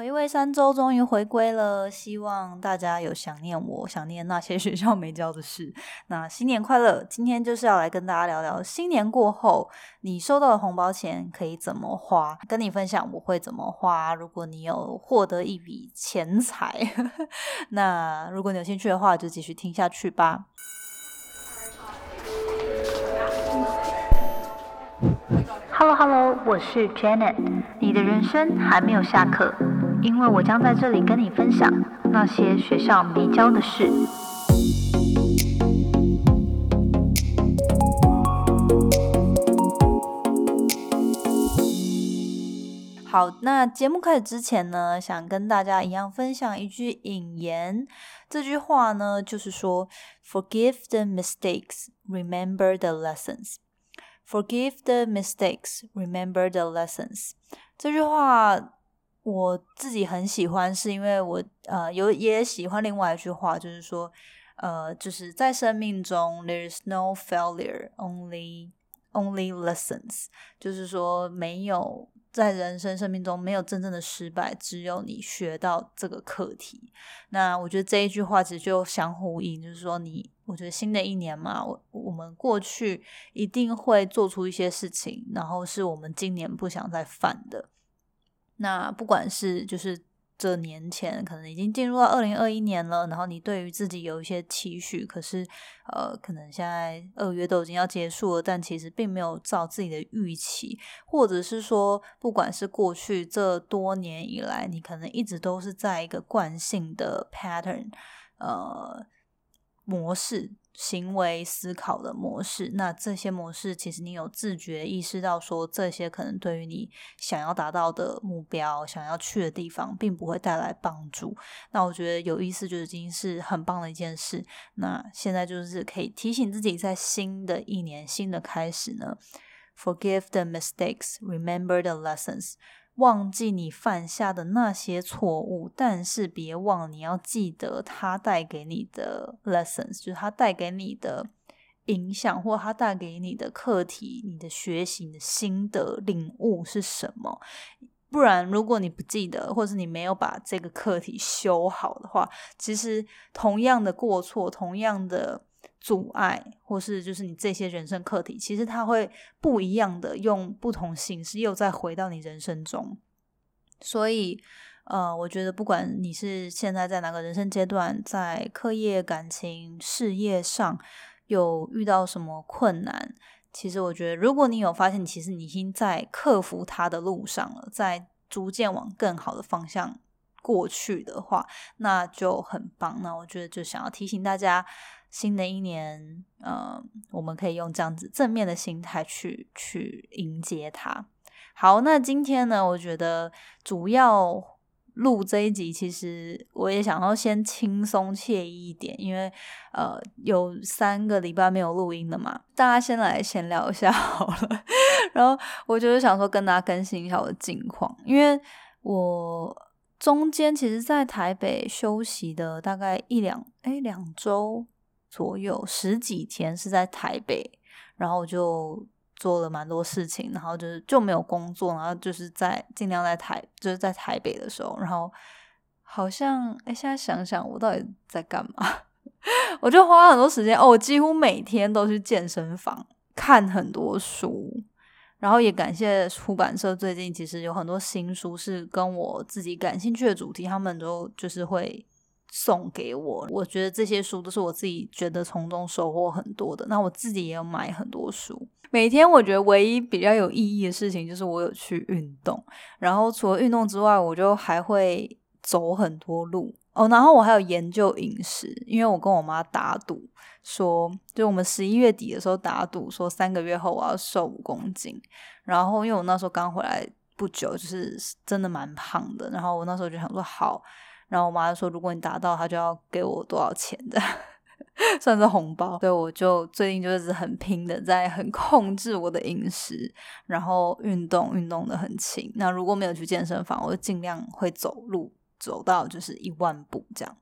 回味三周，终于回归了。希望大家有想念我，想念那些 学校没教的事。那新年快乐！今天就是要来跟大家聊聊，新年过后你收到的红包钱可以怎么花，跟你分享我会怎么花。如果你有获得一笔钱财，那如果你有兴趣的话，就继续听下去吧。Hello Hello，我是 Janet。你的人生还没有下课，因为我将在这里跟你分享那些学校没教的事。好，那节目开始之前呢，想跟大家一样分享一句引言。这句话呢，就是说：“Forgive the mistakes, remember the lessons.” Forgive the mistakes, remember the lessons。这句话我自己很喜欢，是因为我呃有也喜欢另外一句话，就是说呃就是在生命中，there is no failure, only only lessons。就是说没有在人生生命中没有真正的失败，只有你学到这个课题。那我觉得这一句话其实就相呼应，就是说你。我觉得新的一年嘛，我我们过去一定会做出一些事情，然后是我们今年不想再犯的。那不管是就是这年前可能已经进入到二零二一年了，然后你对于自己有一些期许，可是呃，可能现在二月都已经要结束了，但其实并没有照自己的预期，或者是说，不管是过去这多年以来，你可能一直都是在一个惯性的 pattern，呃。模式、行为、思考的模式，那这些模式其实你有自觉意识到，说这些可能对于你想要达到的目标、想要去的地方，并不会带来帮助。那我觉得有意思，就已经是很棒的一件事。那现在就是可以提醒自己，在新的一年、新的开始呢，forgive the mistakes, remember the lessons。忘记你犯下的那些错误，但是别忘你要记得它带给你的 lessons，就是它带给你的影响，或它带给你的课题、你的学习的心得领悟是什么。不然，如果你不记得，或者你没有把这个课题修好的话，其实同样的过错，同样的。阻碍，或是就是你这些人生课题，其实它会不一样的，用不同形式又再回到你人生中。所以，呃，我觉得不管你是现在在哪个人生阶段，在课业、感情、事业上有遇到什么困难，其实我觉得，如果你有发现，其实你已经在克服它的路上了，在逐渐往更好的方向过去的话，那就很棒。那我觉得就想要提醒大家。新的一年，呃，我们可以用这样子正面的心态去去迎接它。好，那今天呢，我觉得主要录这一集，其实我也想要先轻松惬意一点，因为呃，有三个礼拜没有录音了嘛，大家先来闲聊一下 好了。然后我就是想说跟大家更新一下我的近况，因为我中间其实，在台北休息的大概一两哎两周。左右十几天是在台北，然后就做了蛮多事情，然后就是就没有工作，然后就是在尽量在台就是在台北的时候，然后好像哎，现在想想我到底在干嘛？我就花很多时间哦，我几乎每天都去健身房看很多书，然后也感谢出版社最近其实有很多新书是跟我自己感兴趣的主题，他们都就是会。送给我，我觉得这些书都是我自己觉得从中收获很多的。那我自己也有买很多书。每天我觉得唯一比较有意义的事情就是我有去运动，然后除了运动之外，我就还会走很多路哦。然后我还有研究饮食，因为我跟我妈打赌说，就我们十一月底的时候打赌说三个月后我要瘦五公斤。然后因为我那时候刚回来不久，就是真的蛮胖的。然后我那时候就想说好。然后我妈就说：“如果你达到，她就要给我多少钱的，算是红包。”所以我就最近就是很拼的，在很控制我的饮食，然后运动，运动的很勤。那如果没有去健身房，我就尽量会走路，走到就是一万步这样。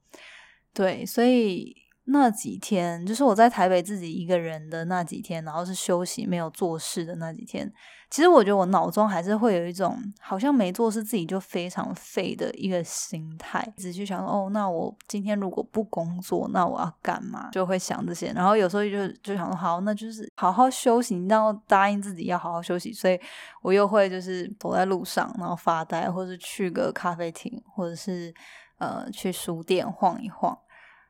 对，所以那几天，就是我在台北自己一个人的那几天，然后是休息没有做事的那几天。其实我觉得我脑中还是会有一种好像没做事自己就非常废的一个心态，只去想哦，那我今天如果不工作，那我要干嘛？就会想这些。然后有时候就就想说，好，那就是好好休息，然后答应自己要好好休息。所以我又会就是走在路上，然后发呆，或者去个咖啡厅，或者是呃去书店晃一晃。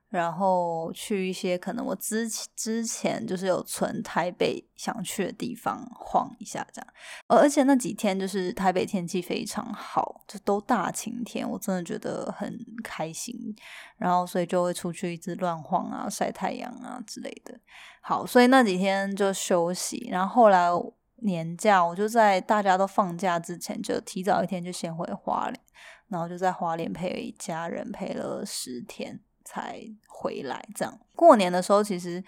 然后去一些可能我之之前就是有存台北想去的地方晃一下这样，而而且那几天就是台北天气非常好，就都大晴天，我真的觉得很开心。然后所以就会出去一直乱晃啊，晒太阳啊之类的。好，所以那几天就休息。然后后来年假，我就在大家都放假之前就提早一天就先回花莲，然后就在花莲陪家人陪了十天。才回来，这样过年的时候其实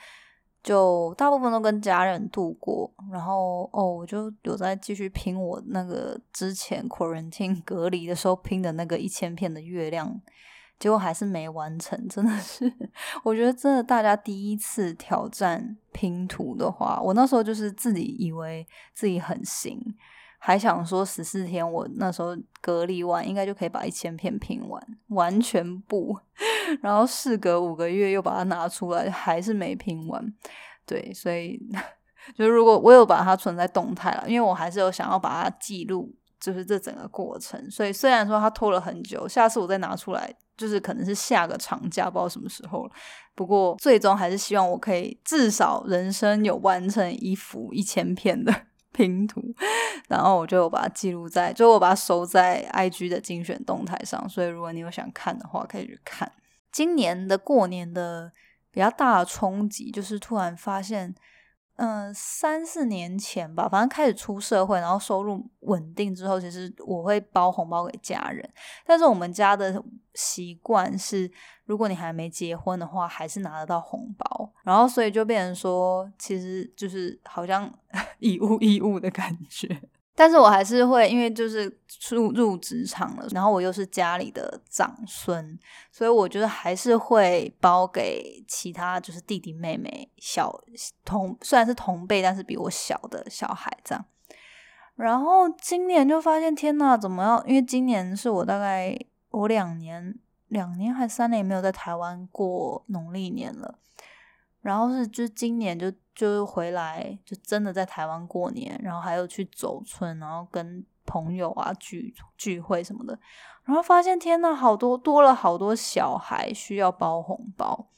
就大部分都跟家人度过，然后哦，我就有在继续拼我那个之前 quarantine 隔离的时候拼的那个一千片的月亮，结果还是没完成，真的是，我觉得真的大家第一次挑战拼图的话，我那时候就是自己以为自己很行。还想说十四天，我那时候隔离完应该就可以把一千片拼完，完全不。然后事隔五个月又把它拿出来，还是没拼完。对，所以 就如果我有把它存在动态了，因为我还是有想要把它记录，就是这整个过程。所以虽然说它拖了很久，下次我再拿出来，就是可能是下个长假，不知道什么时候了。不过最终还是希望我可以至少人生有完成一幅一千片的。拼图，然后我就把它记录在，就我把它收在 IG 的精选动态上，所以如果你有想看的话，可以去看。今年的过年的比较大的冲击，就是突然发现。嗯，三四年前吧，反正开始出社会，然后收入稳定之后，其实我会包红包给家人。但是我们家的习惯是，如果你还没结婚的话，还是拿得到红包。然后所以就变成说，其实就是好像以物易物的感觉。但是我还是会，因为就是入入职场了，然后我又是家里的长孙，所以我觉得还是会包给其他就是弟弟妹妹小同，虽然是同辈，但是比我小的小孩这样。然后今年就发现，天呐，怎么要？因为今年是我大概我两年两年还三年没有在台湾过农历年了。然后是，就今年就就回来，就真的在台湾过年，然后还有去走村，然后跟朋友啊聚聚会什么的，然后发现天呐，好多多了好多小孩需要包红包。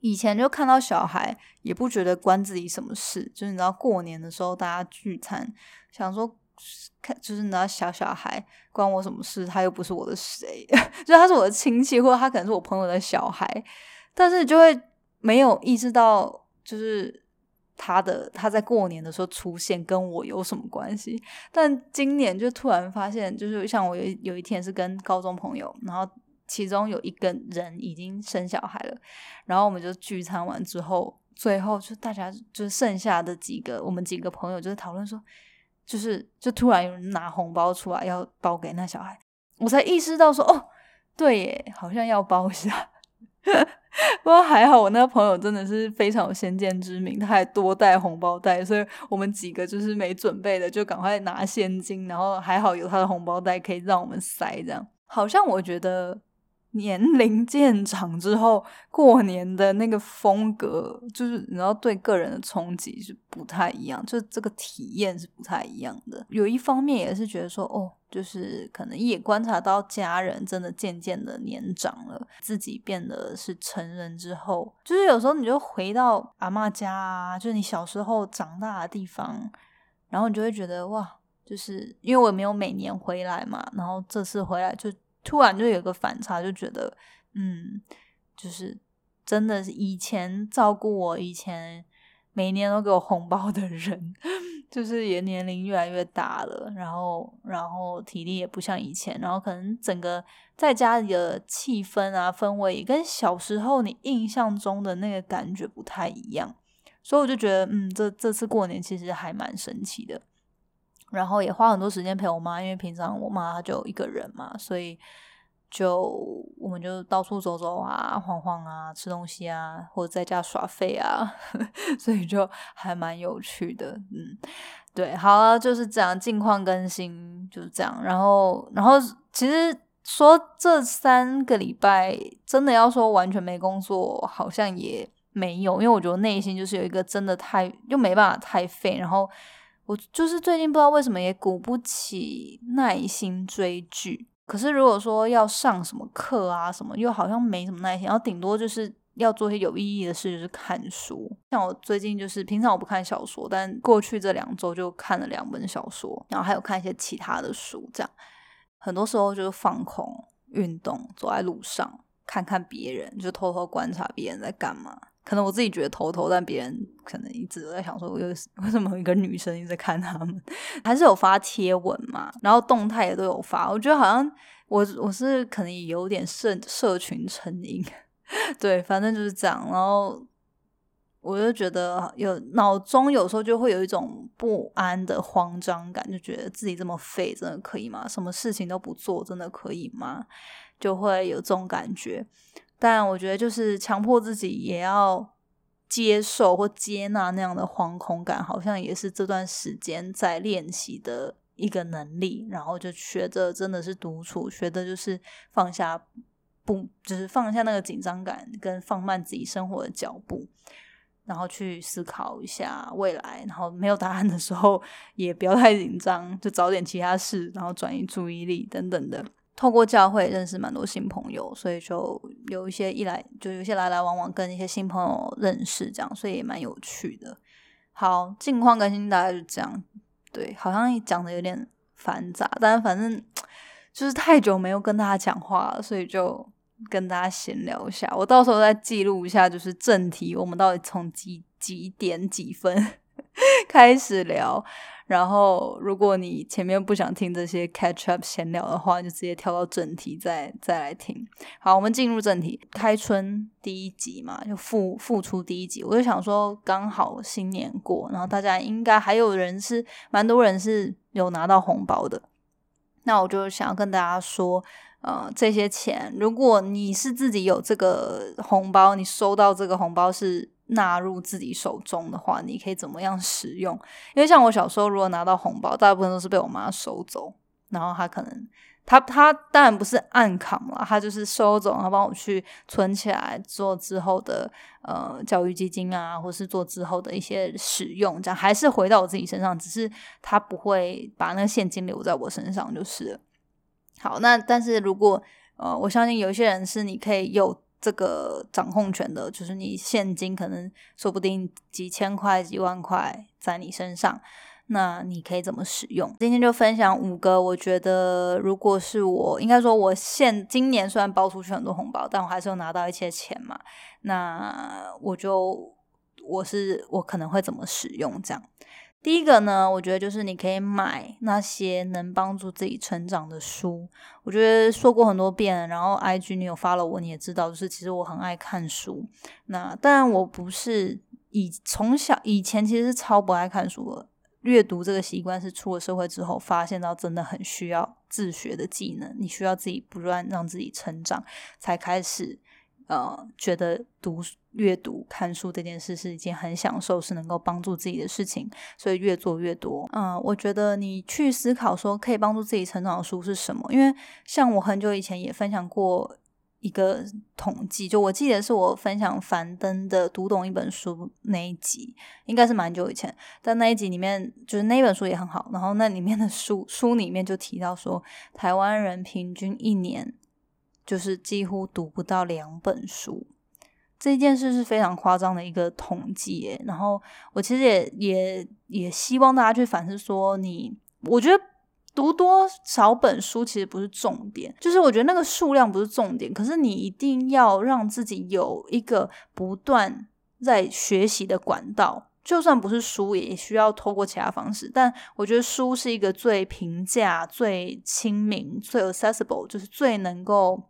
以前就看到小孩也不觉得关自己什么事，就是你知道过年的时候大家聚餐，想说看就是你知道小小孩关我什么事，他又不是我的谁，就他是我的亲戚，或者他可能是我朋友的小孩，但是就会。没有意识到，就是他的他在过年的时候出现跟我有什么关系？但今年就突然发现，就是像我有有一天是跟高中朋友，然后其中有一个人已经生小孩了，然后我们就聚餐完之后，最后就大家就剩下的几个，我们几个朋友就是讨论说，就是就突然有人拿红包出来要包给那小孩，我才意识到说，哦，对耶，好像要包一下。不过还好，我那个朋友真的是非常有先见之明，他还多带红包袋，所以我们几个就是没准备的，就赶快拿现金，然后还好有他的红包袋可以让我们塞。这样好像我觉得年龄渐长之后，过年的那个风格，就是你知道对个人的冲击是不太一样，就这个体验是不太一样的。有一方面也是觉得说，哦。就是可能也观察到家人真的渐渐的年长了，自己变得是成人之后，就是有时候你就回到阿妈家啊，就是你小时候长大的地方，然后你就会觉得哇，就是因为我没有每年回来嘛，然后这次回来就突然就有个反差，就觉得嗯，就是真的是以前照顾我，以前每年都给我红包的人。就是也年龄越来越大了，然后然后体力也不像以前，然后可能整个在家里的气氛啊氛围也跟小时候你印象中的那个感觉不太一样，所以我就觉得嗯，这这次过年其实还蛮神奇的，然后也花很多时间陪我妈，因为平常我妈就一个人嘛，所以就我们就到处走走啊，晃晃啊，吃东西啊，或者在家耍废啊，所以就还蛮有趣的。嗯，对，好了，就是这样，近况更新就是这样。然后，然后其实说这三个礼拜真的要说完全没工作，好像也没有，因为我觉得内心就是有一个真的太又没办法太废，然后我就是最近不知道为什么也鼓不起耐心追剧。可是如果说要上什么课啊什么，又好像没什么耐心，然后顶多就是要做些有意义的事，就是看书。像我最近就是平常我不看小说，但过去这两周就看了两本小说，然后还有看一些其他的书，这样很多时候就是放空、运动，走在路上看看别人，就偷偷观察别人在干嘛。可能我自己觉得头头，但别人可能一直在想说，我又 为什么一个女生一直在看他们？还是有发贴文嘛，然后动态也都有发。我觉得好像我我是可能有点社社群成瘾，对，反正就是这样。然后我就觉得有脑中有时候就会有一种不安的慌张感，就觉得自己这么废，真的可以吗？什么事情都不做，真的可以吗？就会有这种感觉。但我觉得，就是强迫自己也要接受或接纳那样的惶恐感，好像也是这段时间在练习的一个能力。然后就学着真的是独处，学的就是放下，不就是放下那个紧张感，跟放慢自己生活的脚步，然后去思考一下未来。然后没有答案的时候，也不要太紧张，就找点其他事，然后转移注意力等等的。透过教会认识蛮多新朋友，所以就有一些一来就有一些来来往往跟一些新朋友认识，这样所以也蛮有趣的。好，近况更新大概就这样。对，好像讲的有点繁杂，但反正就是太久没有跟大家讲话了，所以就跟大家闲聊一下。我到时候再记录一下，就是正题，我们到底从几几点几分 开始聊。然后，如果你前面不想听这些 catch up 闲聊的话，就直接跳到正题再再来听。好，我们进入正题，开春第一集嘛，就复复出第一集。我就想说，刚好新年过，然后大家应该还有人是蛮多人是有拿到红包的。那我就想要跟大家说，呃，这些钱，如果你是自己有这个红包，你收到这个红包是。纳入自己手中的话，你可以怎么样使用？因为像我小时候，如果拿到红包，大部分都是被我妈收走，然后她可能，她她当然不是暗扛了，她就是收走，然后帮我去存起来，做之后的呃教育基金啊，或是做之后的一些使用，这样还是回到我自己身上，只是她不会把那个现金留在我身上，就是。好，那但是如果呃，我相信有一些人是你可以有。这个掌控权的，就是你现金可能说不定几千块、几万块在你身上，那你可以怎么使用？今天就分享五个，我觉得如果是我，应该说我现今年虽然包出去很多红包，但我还是有拿到一些钱嘛，那我就我是我可能会怎么使用这样。第一个呢，我觉得就是你可以买那些能帮助自己成长的书。我觉得说过很多遍，然后 I G 你有发了我，你也知道，就是其实我很爱看书。那当然我不是以从小以前其实超不爱看书的，阅读这个习惯是出了社会之后发现到真的很需要自学的技能，你需要自己不断让自己成长，才开始。呃，觉得读阅读看书这件事是一件很享受，是能够帮助自己的事情，所以越做越多。嗯，我觉得你去思考说可以帮助自己成长的书是什么？因为像我很久以前也分享过一个统计，就我记得是我分享樊登的《读懂一本书》那一集，应该是蛮久以前。但那一集里面，就是那本书也很好，然后那里面的书书里面就提到说，台湾人平均一年。就是几乎读不到两本书，这件事是非常夸张的一个统计。然后我其实也也也希望大家去反思说，你我觉得读多少本书其实不是重点，就是我觉得那个数量不是重点，可是你一定要让自己有一个不断在学习的管道，就算不是书，也需要透过其他方式。但我觉得书是一个最平价、最亲民、最 accessible，就是最能够。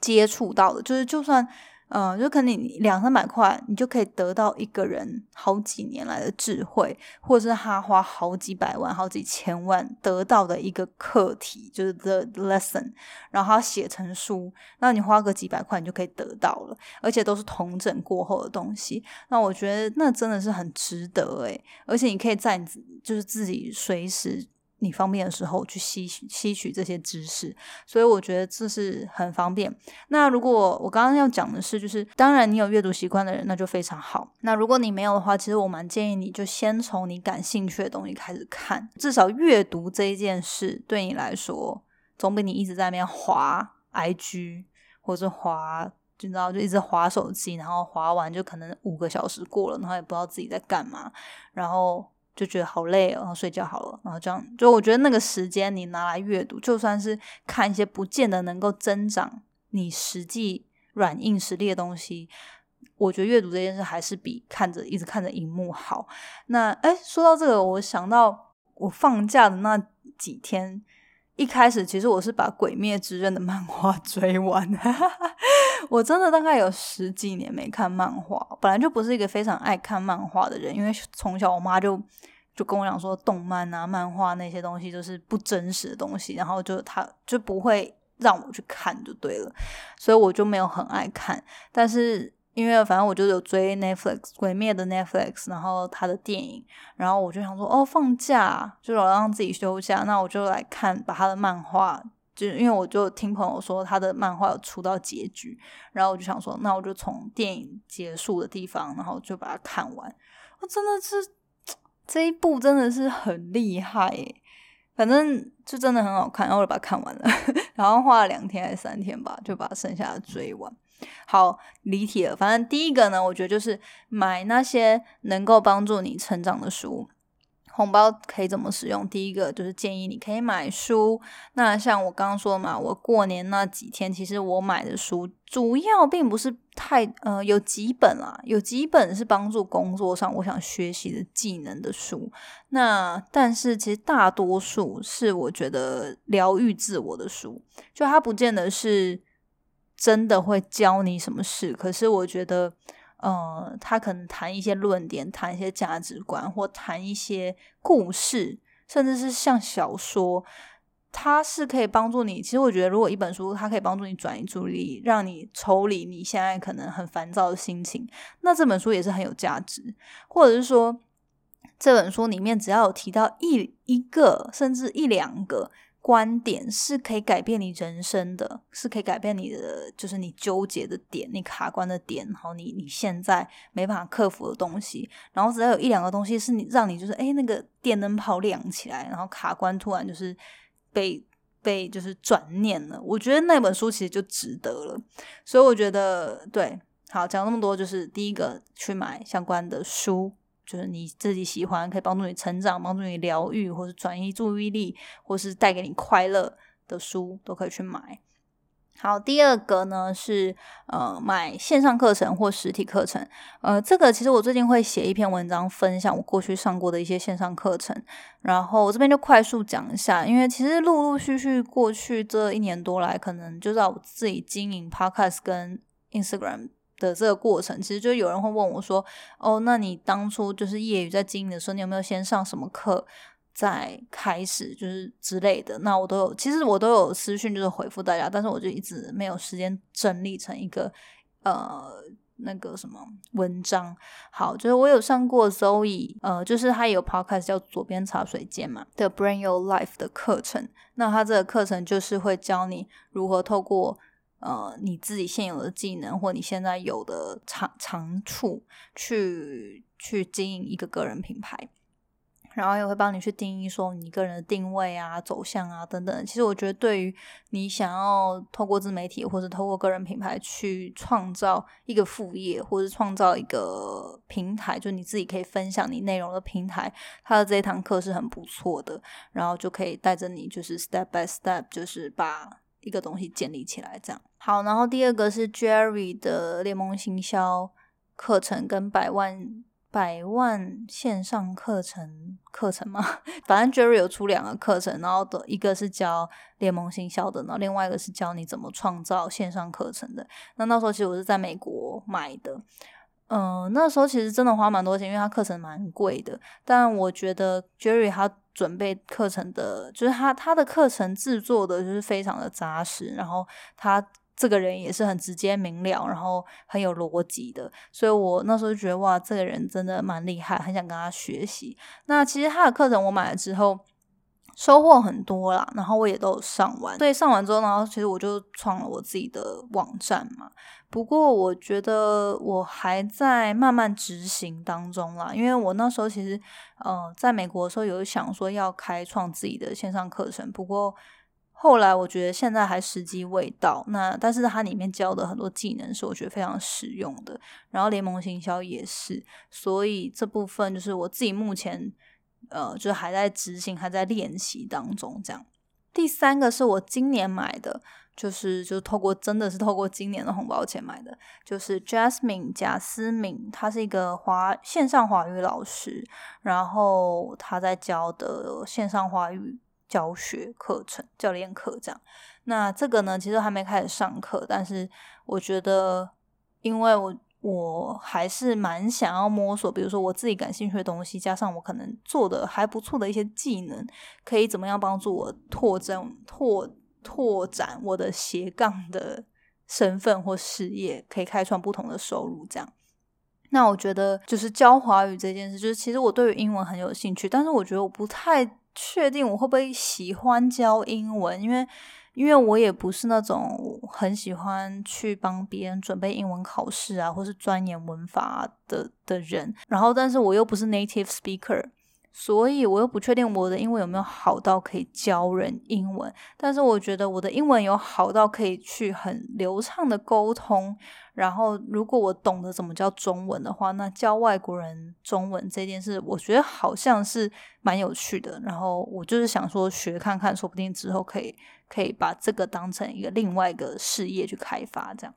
接触到的，就是就算嗯，就可能你两三百块，你就可以得到一个人好几年来的智慧，或者是他花好几百万、好几千万得到的一个课题，就是 the lesson，然后他写成书，那你花个几百块，你就可以得到了，而且都是同整过后的东西。那我觉得那真的是很值得诶，而且你可以在就是自己随时。你方便的时候去吸吸取这些知识，所以我觉得这是很方便。那如果我刚刚要讲的是，就是当然你有阅读习惯的人，那就非常好。那如果你没有的话，其实我蛮建议你就先从你感兴趣的东西开始看，至少阅读这一件事对你来说，总比你一直在那边滑 IG 或者滑，就知道就一直滑手机，然后滑完就可能五个小时过了，然后也不知道自己在干嘛，然后。就觉得好累哦，然后睡觉好了，然后这样，就我觉得那个时间你拿来阅读，就算是看一些不见得能够增长你实际软硬实力的东西，我觉得阅读这件事还是比看着一直看着荧幕好。那哎，说到这个，我想到我放假的那几天，一开始其实我是把《鬼灭之刃》的漫画 追完，我真的大概有十几年没看漫画，本来就不是一个非常爱看漫画的人，因为从小我妈就。就跟我讲说，动漫啊、漫画那些东西都是不真实的东西，然后就他就不会让我去看，就对了，所以我就没有很爱看。但是因为反正我就有追 Netflix 鬼灭的 Netflix，然后他的电影，然后我就想说，哦，放假就老让自己休假，那我就来看把他的漫画，就因为我就听朋友说他的漫画有出到结局，然后我就想说，那我就从电影结束的地方，然后就把它看完。我真的是。这一部真的是很厉害，反正就真的很好看，然后我就把它看完了，然后花了两天还是三天吧，就把剩下的追完。好，离题了。反正第一个呢，我觉得就是买那些能够帮助你成长的书。红包可以怎么使用？第一个就是建议你可以买书。那像我刚刚说嘛，我过年那几天，其实我买的书主要并不是太呃有几本啦，有几本是帮助工作上我想学习的技能的书。那但是其实大多数是我觉得疗愈自我的书，就它不见得是真的会教你什么事，可是我觉得。呃，他可能谈一些论点，谈一些价值观，或谈一些故事，甚至是像小说，它是可以帮助你。其实我觉得，如果一本书它可以帮助你转移注意力，让你抽离你现在可能很烦躁的心情，那这本书也是很有价值。或者是说，这本书里面只要有提到一一个，甚至一两个。观点是可以改变你人生的，是可以改变你的，就是你纠结的点，你卡关的点，然后你你现在没办法克服的东西，然后只要有一两个东西是你让你就是哎那个电灯泡亮起来，然后卡关突然就是被被就是转念了，我觉得那本书其实就值得了。所以我觉得对，好讲那么多，就是第一个去买相关的书。就是你自己喜欢，可以帮助你成长、帮助你疗愈，或是转移注意力，或是带给你快乐的书，都可以去买。好，第二个呢是呃买线上课程或实体课程。呃，这个其实我最近会写一篇文章，分享我过去上过的一些线上课程。然后我这边就快速讲一下，因为其实陆陆续续过去这一年多来，可能就在我自己经营 Podcast 跟 Instagram。的这个过程，其实就有人会问我说：“哦，那你当初就是业余在经营的时候，你有没有先上什么课再开始，就是之类的？”那我都有，其实我都有私讯就是回复大家，但是我就一直没有时间整理成一个呃那个什么文章。好，就是我有上过 Zoe，呃，就是他有 podcast 叫左边茶水间嘛的 Bring Your Life 的课程。那他这个课程就是会教你如何透过。呃，你自己现有的技能或你现在有的长长处，去去经营一个个人品牌，然后也会帮你去定义说你个人的定位啊、走向啊等等。其实我觉得，对于你想要透过自媒体或者透过个人品牌去创造一个副业，或者创造一个平台，就你自己可以分享你内容的平台，它的这一堂课是很不错的。然后就可以带着你，就是 step by step，就是把。一个东西建立起来，这样好。然后第二个是 Jerry 的联盟行销课程跟百万百万线上课程课程嘛，反正 Jerry 有出两个课程，然后的一个是教联盟行销的，然后另外一个是教你怎么创造线上课程的。那那时候其实我是在美国买的，嗯，那时候其实真的花蛮多钱，因为他课程蛮贵的。但我觉得 Jerry 他准备课程的，就是他他的课程制作的就是非常的扎实，然后他。这个人也是很直接明了，然后很有逻辑的，所以我那时候就觉得哇，这个人真的蛮厉害，很想跟他学习。那其实他的课程我买了之后，收获很多啦，然后我也都有上完。对，上完之后，然后其实我就创了我自己的网站嘛。不过我觉得我还在慢慢执行当中啦，因为我那时候其实呃在美国的时候有想说要开创自己的线上课程，不过。后来我觉得现在还时机未到，那但是它里面教的很多技能是我觉得非常实用的，然后联盟行销也是，所以这部分就是我自己目前呃就是还在执行，还在练习当中这样。第三个是我今年买的，就是就是透过真的是透过今年的红包钱买的，就是 Jasmine 贾思敏，他是一个华线上华语老师，然后他在教的线上华语。教学课程、教练课这样，那这个呢，其实还没开始上课，但是我觉得，因为我我还是蛮想要摸索，比如说我自己感兴趣的东西，加上我可能做的还不错的一些技能，可以怎么样帮助我拓展、拓拓展我的斜杠的身份或事业，可以开创不同的收入这样。那我觉得就是教华语这件事，就是其实我对于英文很有兴趣，但是我觉得我不太。确定我会不会喜欢教英文？因为，因为我也不是那种很喜欢去帮别人准备英文考试啊，或是钻研文法的的人。然后，但是我又不是 native speaker。所以，我又不确定我的英文有没有好到可以教人英文。但是，我觉得我的英文有好到可以去很流畅的沟通。然后，如果我懂得怎么教中文的话，那教外国人中文这件事，我觉得好像是蛮有趣的。然后，我就是想说学看看，说不定之后可以可以把这个当成一个另外一个事业去开发，这样。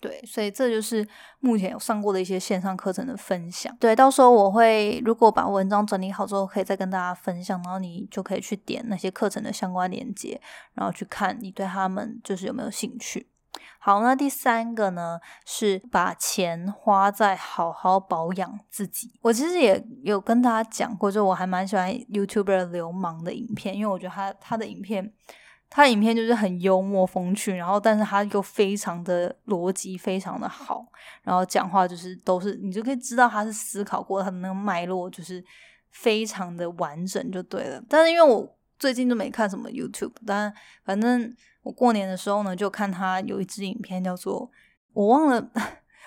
对，所以这就是目前有上过的一些线上课程的分享。对，到时候我会如果把文章整理好之后，可以再跟大家分享，然后你就可以去点那些课程的相关链接，然后去看你对他们就是有没有兴趣。好，那第三个呢是把钱花在好好保养自己。我其实也有跟大家讲过，就我还蛮喜欢 YouTuber 流氓的影片，因为我觉得他他的影片。他影片就是很幽默风趣，然后但是他又非常的逻辑非常的好，然后讲话就是都是你就可以知道他是思考过他的那个脉络，就是非常的完整就对了。但是因为我最近都没看什么 YouTube，但反正我过年的时候呢，就看他有一支影片叫做我忘了。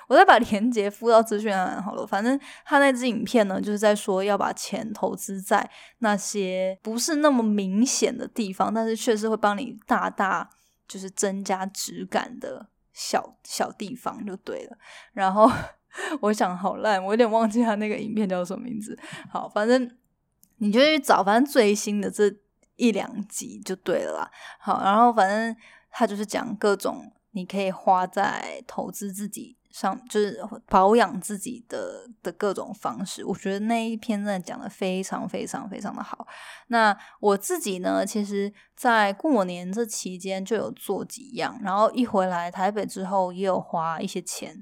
我再把链接附到资讯栏好了。反正他那支影片呢，就是在说要把钱投资在那些不是那么明显的地方，但是确实会帮你大大就是增加质感的小小地方就对了。然后 我想好烂，我有点忘记他那个影片叫什么名字。好，反正你就去找，反正最新的这一两集就对了啦。好，然后反正他就是讲各种你可以花在投资自己。上就是保养自己的的各种方式，我觉得那一篇真的讲的非常非常非常的好。那我自己呢，其实在过年这期间就有做几样，然后一回来台北之后也有花一些钱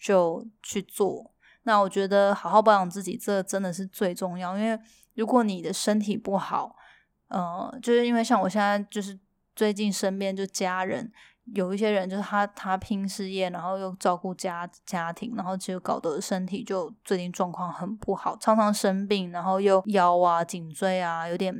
就去做。那我觉得好好保养自己，这真的是最重要，因为如果你的身体不好，呃，就是因为像我现在就是最近身边就家人。有一些人就是他，他拼事业，然后又照顾家家庭，然后其实搞得身体就最近状况很不好，常常生病，然后又腰啊、颈椎啊有点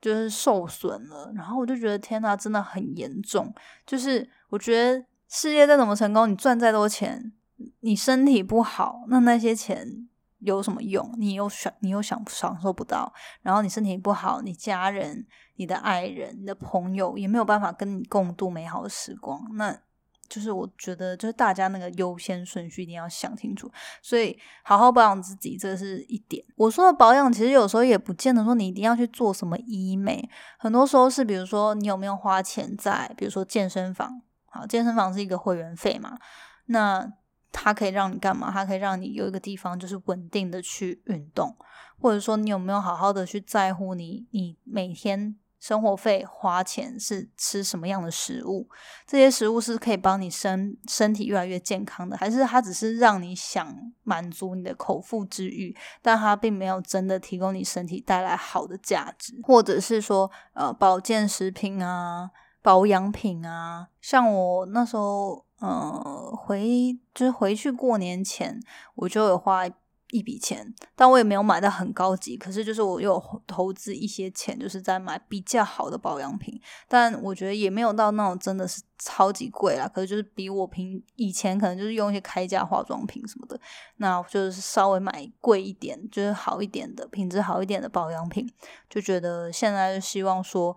就是受损了。然后我就觉得天呐，真的很严重。就是我觉得事业再怎么成功，你赚再多钱，你身体不好，那那些钱有什么用？你又享你又享享受不到。然后你身体不好，你家人。你的爱人、你的朋友也没有办法跟你共度美好的时光，那就是我觉得，就是大家那个优先顺序一定要想清楚。所以，好好保养自己，这是一点。我说的保养，其实有时候也不见得说你一定要去做什么医美，很多时候是，比如说你有没有花钱在，比如说健身房，好，健身房是一个会员费嘛，那它可以让你干嘛？它可以让你有一个地方就是稳定的去运动，或者说你有没有好好的去在乎你你每天生活费花钱是吃什么样的食物？这些食物是可以帮你身身体越来越健康的，还是它只是让你想满足你的口腹之欲，但它并没有真的提供你身体带来好的价值？或者是说呃保健食品啊、保养品啊，像我那时候。呃，回就是回去过年前，我就有花一笔钱，但我也没有买到很高级。可是就是我有投资一些钱，就是在买比较好的保养品。但我觉得也没有到那种真的是超级贵啦。可是就是比我平以前可能就是用一些开价化妆品什么的，那就是稍微买贵一点，就是好一点的品质好一点的保养品。就觉得现在就希望说。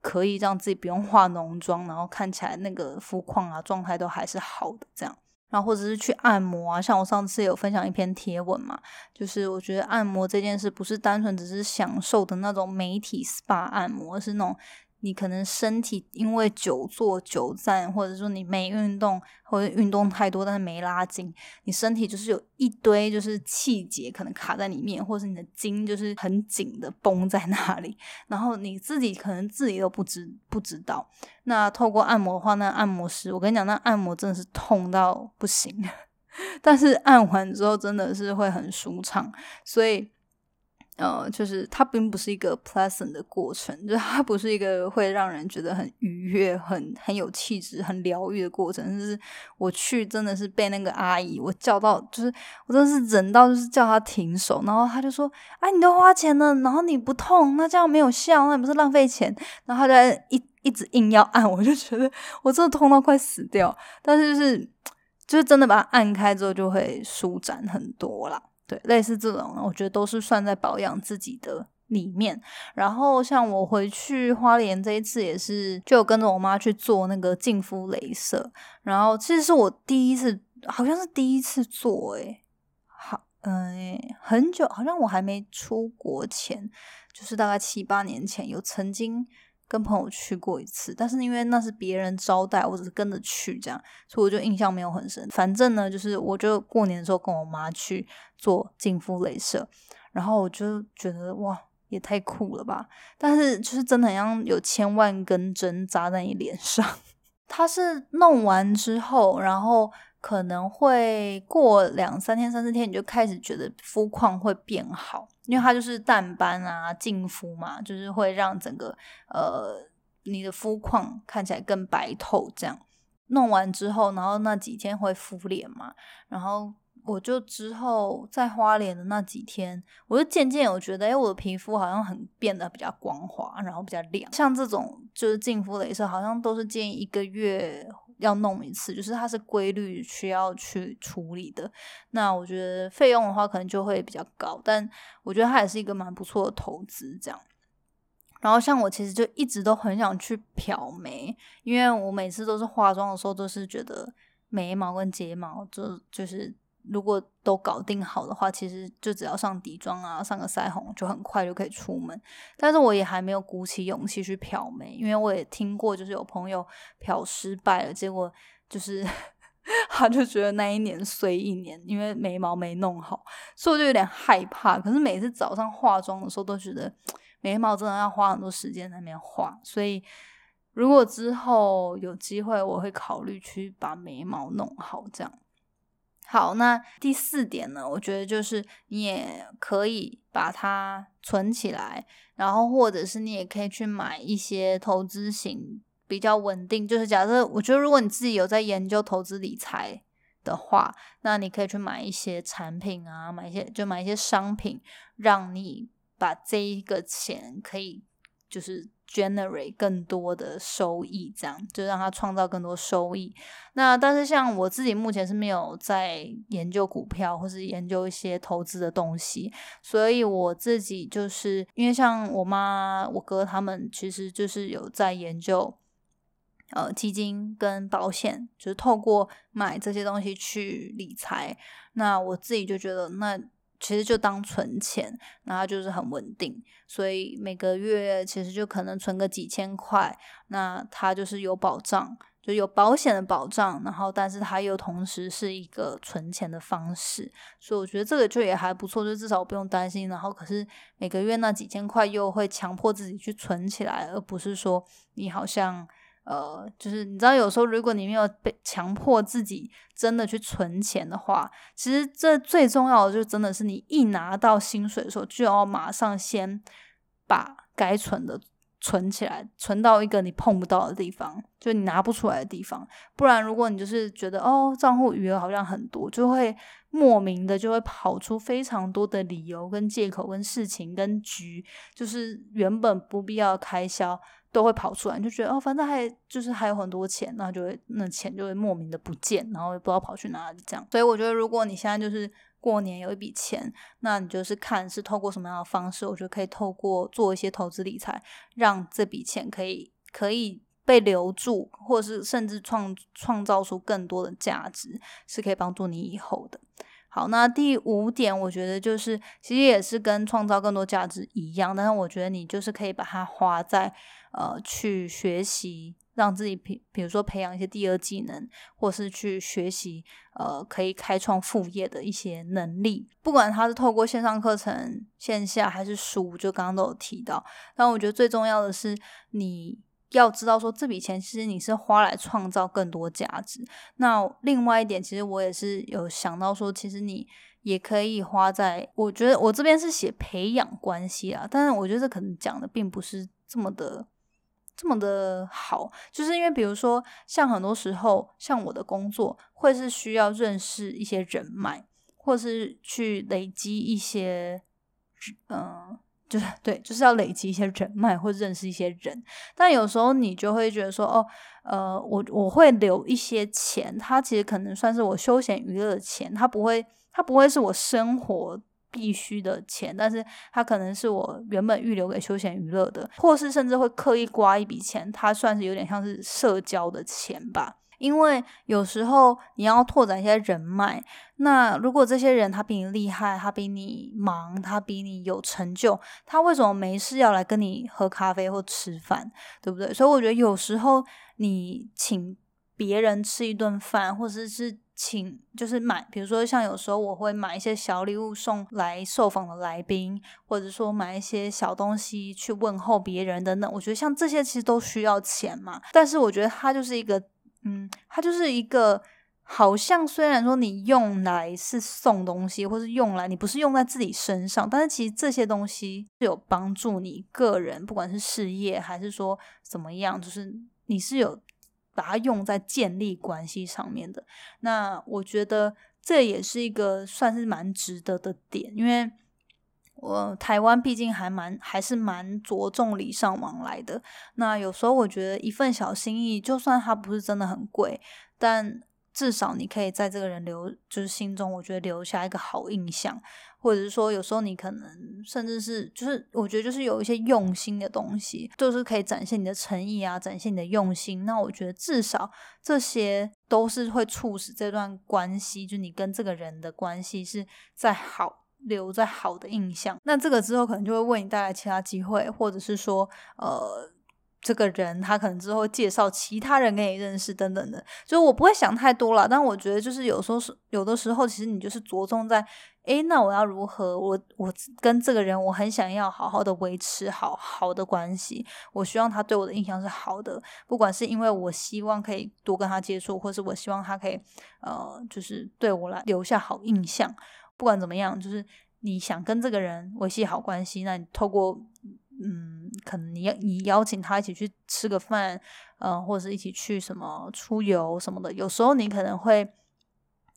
可以让自己不用化浓妆，然后看起来那个肤况啊状态都还是好的，这样。然后或者是去按摩啊，像我上次有分享一篇贴文嘛，就是我觉得按摩这件事不是单纯只是享受的那种媒体 SPA 按摩，是那种。你可能身体因为久坐久站，或者说你没运动，或者运动太多但是没拉筋，你身体就是有一堆就是气结可能卡在里面，或者是你的筋就是很紧的绷在那里，然后你自己可能自己都不知不知道。那透过按摩的话，那按摩师我跟你讲，那按摩真的是痛到不行，但是按完之后真的是会很舒畅，所以。呃，就是它并不是一个 pleasant 的过程，就是它不是一个会让人觉得很愉悦、很很有气质、很疗愈的过程。就是我去真的是被那个阿姨我叫到，就是我真的是忍到就是叫她停手，然后她就说：“哎，你都花钱了，然后你不痛，那这样没有效，那不是浪费钱？”然后她在一一直硬要按，我就觉得我真的痛到快死掉。但是就是就是真的把它按开之后，就会舒展很多啦。对，类似这种，我觉得都是算在保养自己的里面。然后像我回去花莲这一次，也是就跟着我妈去做那个净肤镭射。然后其实是我第一次，好像是第一次做，诶好，嗯，很久，好像我还没出国前，就是大概七八年前，有曾经。跟朋友去过一次，但是因为那是别人招待，我只是跟着去这样，所以我就印象没有很深。反正呢，就是我就过年的时候跟我妈去做净肤镭射，然后我就觉得哇，也太酷了吧！但是就是真的很像有千万根针扎在你脸上。它是弄完之后，然后。可能会过两三天、三四天，你就开始觉得肤况会变好，因为它就是淡斑啊、净肤嘛，就是会让整个呃你的肤况看起来更白透。这样弄完之后，然后那几天会敷脸嘛，然后我就之后在花脸的那几天，我就渐渐有觉得，哎，我的皮肤好像很变得比较光滑，然后比较亮。像这种就是净肤镭射，好像都是建议一个月。要弄一次，就是它是规律需要去处理的。那我觉得费用的话，可能就会比较高，但我觉得它也是一个蛮不错的投资。这样，然后像我其实就一直都很想去漂眉，因为我每次都是化妆的时候，都是觉得眉毛跟睫毛就就是。如果都搞定好的话，其实就只要上底妆啊，上个腮红，就很快就可以出门。但是我也还没有鼓起勇气去漂眉，因为我也听过，就是有朋友漂失败了，结果就是 他就觉得那一年衰一年，因为眉毛没弄好，所以我就有点害怕。可是每次早上化妆的时候，都觉得眉毛真的要花很多时间在那边画，所以如果之后有机会，我会考虑去把眉毛弄好，这样。好，那第四点呢？我觉得就是你也可以把它存起来，然后或者是你也可以去买一些投资型比较稳定。就是假设，我觉得如果你自己有在研究投资理财的话，那你可以去买一些产品啊，买一些就买一些商品，让你把这一个钱可以就是。Generate 更多的收益，这样就让他创造更多收益。那但是像我自己目前是没有在研究股票或是研究一些投资的东西，所以我自己就是因为像我妈、我哥他们其实就是有在研究呃基金跟保险，就是透过买这些东西去理财。那我自己就觉得那。其实就当存钱，那它就是很稳定，所以每个月其实就可能存个几千块，那它就是有保障。就有保险的保障，然后但是它又同时是一个存钱的方式，所以我觉得这个就也还不错，就至少不用担心。然后可是每个月那几千块又会强迫自己去存起来，而不是说你好像呃，就是你知道有时候如果你没有被强迫自己真的去存钱的话，其实这最重要的就真的是你一拿到薪水的时候就要马上先把该存的。存起来，存到一个你碰不到的地方，就你拿不出来的地方。不然，如果你就是觉得哦，账户余额好像很多，就会莫名的就会跑出非常多的理由、跟借口、跟事情、跟局，就是原本不必要开销都会跑出来，就觉得哦，反正还就是还有很多钱，那就会那钱就会莫名的不见，然后也不知道跑去哪里这样。所以我觉得，如果你现在就是。过年有一笔钱，那你就是看是透过什么样的方式，我觉得可以透过做一些投资理财，让这笔钱可以可以被留住，或者是甚至创创造出更多的价值，是可以帮助你以后的。好，那第五点，我觉得就是其实也是跟创造更多价值一样，但是我觉得你就是可以把它花在呃去学习。让自己比，比如说培养一些第二技能，或是去学习呃可以开创副业的一些能力。不管他是透过线上课程、线下还是书，就刚刚都有提到。但我觉得最重要的是，你要知道说这笔钱其实你是花来创造更多价值。那另外一点，其实我也是有想到说，其实你也可以花在，我觉得我这边是写培养关系啊，但是我觉得这可能讲的并不是这么的。这么的好，就是因为比如说，像很多时候，像我的工作会是需要认识一些人脉，或是去累积一些，嗯，就是对，就是要累积一些人脉或认识一些人。但有时候你就会觉得说，哦，呃，我我会留一些钱，它其实可能算是我休闲娱乐的钱，它不会，它不会是我生活。必须的钱，但是它可能是我原本预留给休闲娱乐的，或是甚至会刻意刮一笔钱，它算是有点像是社交的钱吧。因为有时候你要拓展一些人脉，那如果这些人他比你厉害，他比你忙，他比你有成就，他为什么没事要来跟你喝咖啡或吃饭，对不对？所以我觉得有时候你请别人吃一顿饭，或者是。请就是买，比如说像有时候我会买一些小礼物送来受访的来宾，或者说买一些小东西去问候别人等等。我觉得像这些其实都需要钱嘛，但是我觉得它就是一个，嗯，它就是一个，好像虽然说你用来是送东西，或是用来你不是用在自己身上，但是其实这些东西是有帮助你个人，不管是事业还是说怎么样，就是你是有。把它用在建立关系上面的，那我觉得这也是一个算是蛮值得的点，因为我台湾毕竟还蛮还是蛮着重礼尚往来的。那有时候我觉得一份小心意，就算它不是真的很贵，但至少你可以在这个人留就是心中，我觉得留下一个好印象。或者是说，有时候你可能甚至是，就是我觉得就是有一些用心的东西，就是可以展现你的诚意啊，展现你的用心。那我觉得至少这些都是会促使这段关系，就你跟这个人的关系是在好留在好的印象。那这个之后可能就会为你带来其他机会，或者是说，呃。这个人他可能之后介绍其他人给你认识等等的，就我不会想太多了。但我觉得就是有时候是有的时候，其实你就是着重在，诶，那我要如何？我我跟这个人，我很想要好好的维持好好的关系。我希望他对我的印象是好的，不管是因为我希望可以多跟他接触，或是我希望他可以呃，就是对我来留下好印象。不管怎么样，就是你想跟这个人维系好关系，那你透过。嗯，可能你要你邀请他一起去吃个饭，嗯，或者是一起去什么出游什么的，有时候你可能会，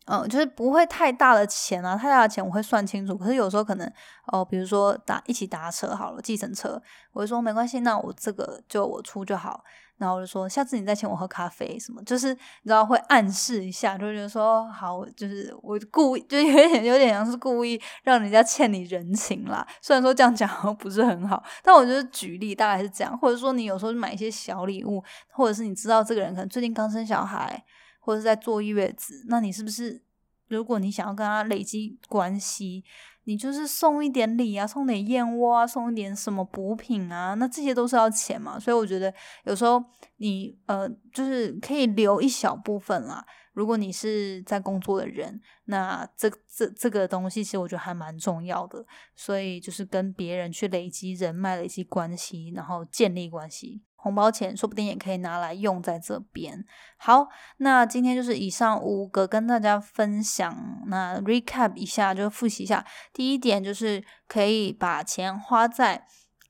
嗯，就是不会太大的钱啊，太大的钱我会算清楚。可是有时候可能，哦，比如说打一起搭车好了，计程车，我就说没关系，那我这个就我出就好。然后我就说，下次你再请我喝咖啡什么，就是你知道会暗示一下，就觉得说好，就是我故意，就有点有点像是故意让人家欠你人情啦。虽然说这样讲不是很好，但我觉得举例大概是这样，或者说你有时候买一些小礼物，或者是你知道这个人可能最近刚生小孩，或者在坐月子，那你是不是？如果你想要跟他累积关系，你就是送一点礼啊，送点燕窝啊，送一点什么补品啊，那这些都是要钱嘛。所以我觉得有时候你呃，就是可以留一小部分啦。如果你是在工作的人，那这这这个东西其实我觉得还蛮重要的。所以就是跟别人去累积人脉、累积关系，然后建立关系。红包钱说不定也可以拿来用在这边。好，那今天就是以上五个跟大家分享。那 recap 一下，就复习一下。第一点就是可以把钱花在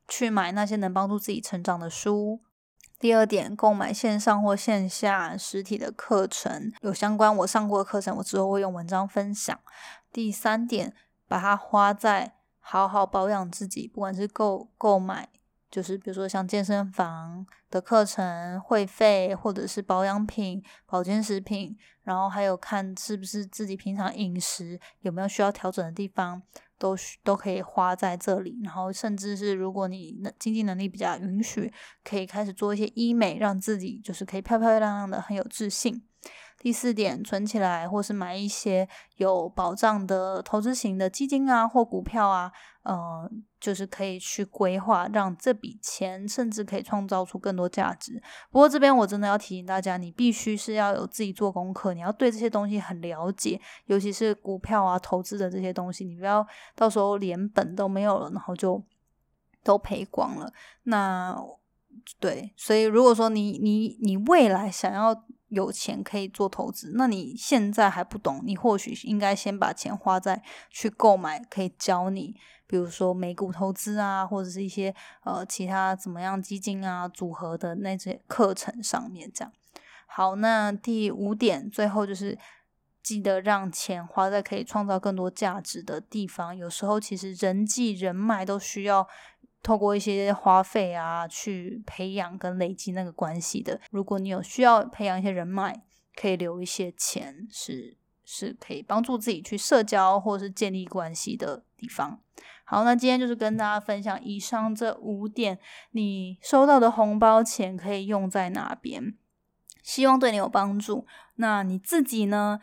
去买那些能帮助自己成长的书。第二点，购买线上或线下实体的课程，有相关我上过的课程，我之后会用文章分享。第三点，把它花在好好保养自己，不管是购购买。就是比如说像健身房的课程会费，或者是保养品、保健食品，然后还有看是不是自己平常饮食有没有需要调整的地方，都都可以花在这里。然后甚至是如果你能经济能力比较允许，可以开始做一些医美，让自己就是可以漂漂亮亮的，很有自信。第四点，存起来或是买一些有保障的投资型的基金啊，或股票啊，呃，就是可以去规划，让这笔钱甚至可以创造出更多价值。不过这边我真的要提醒大家，你必须是要有自己做功课，你要对这些东西很了解，尤其是股票啊、投资的这些东西，你不要到时候连本都没有了，然后就都赔光了。那对，所以如果说你你你未来想要。有钱可以做投资，那你现在还不懂，你或许应该先把钱花在去购买可以教你，比如说美股投资啊，或者是一些呃其他怎么样基金啊组合的那些课程上面。这样好，那第五点，最后就是记得让钱花在可以创造更多价值的地方。有时候其实人际人脉都需要。透过一些花费啊，去培养跟累积那个关系的。如果你有需要培养一些人脉，可以留一些钱，是是可以帮助自己去社交或是建立关系的地方。好，那今天就是跟大家分享以上这五点，你收到的红包钱可以用在哪边，希望对你有帮助。那你自己呢，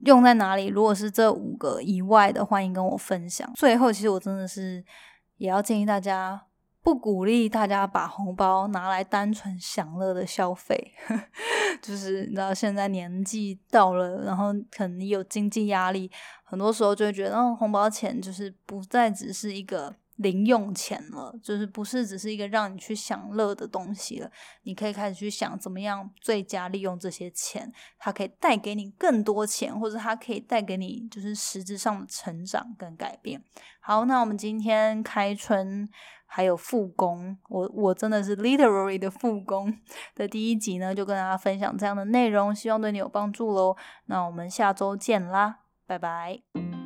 用在哪里？如果是这五个以外的，欢迎跟我分享。最后，其实我真的是。也要建议大家，不鼓励大家把红包拿来单纯享乐的消费，就是你知道现在年纪到了，然后可能有经济压力，很多时候就会觉得，哦，红包钱就是不再只是一个。零用钱了，就是不是只是一个让你去享乐的东西了。你可以开始去想怎么样最佳利用这些钱，它可以带给你更多钱，或者它可以带给你就是实质上的成长跟改变。好，那我们今天开春还有复工，我我真的是 literary 的复工的第一集呢，就跟大家分享这样的内容，希望对你有帮助喽。那我们下周见啦，拜拜。